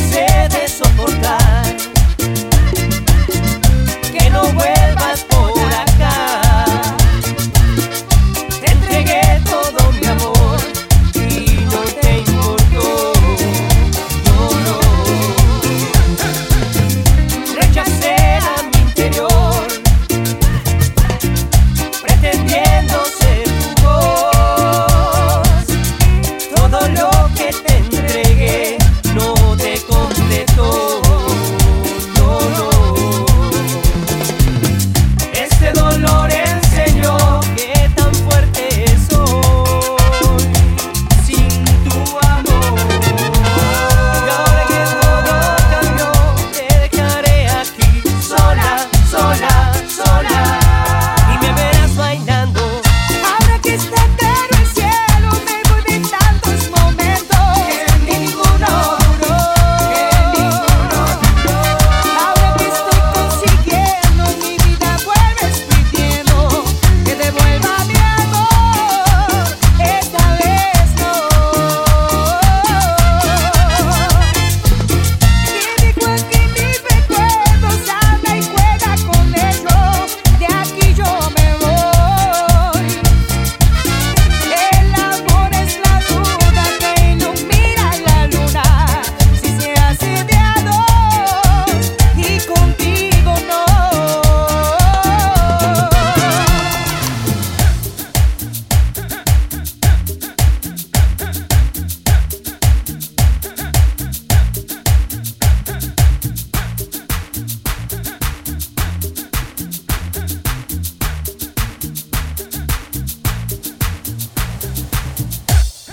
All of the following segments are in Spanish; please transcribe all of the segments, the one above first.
cansé de soportar.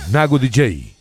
Nago DJ.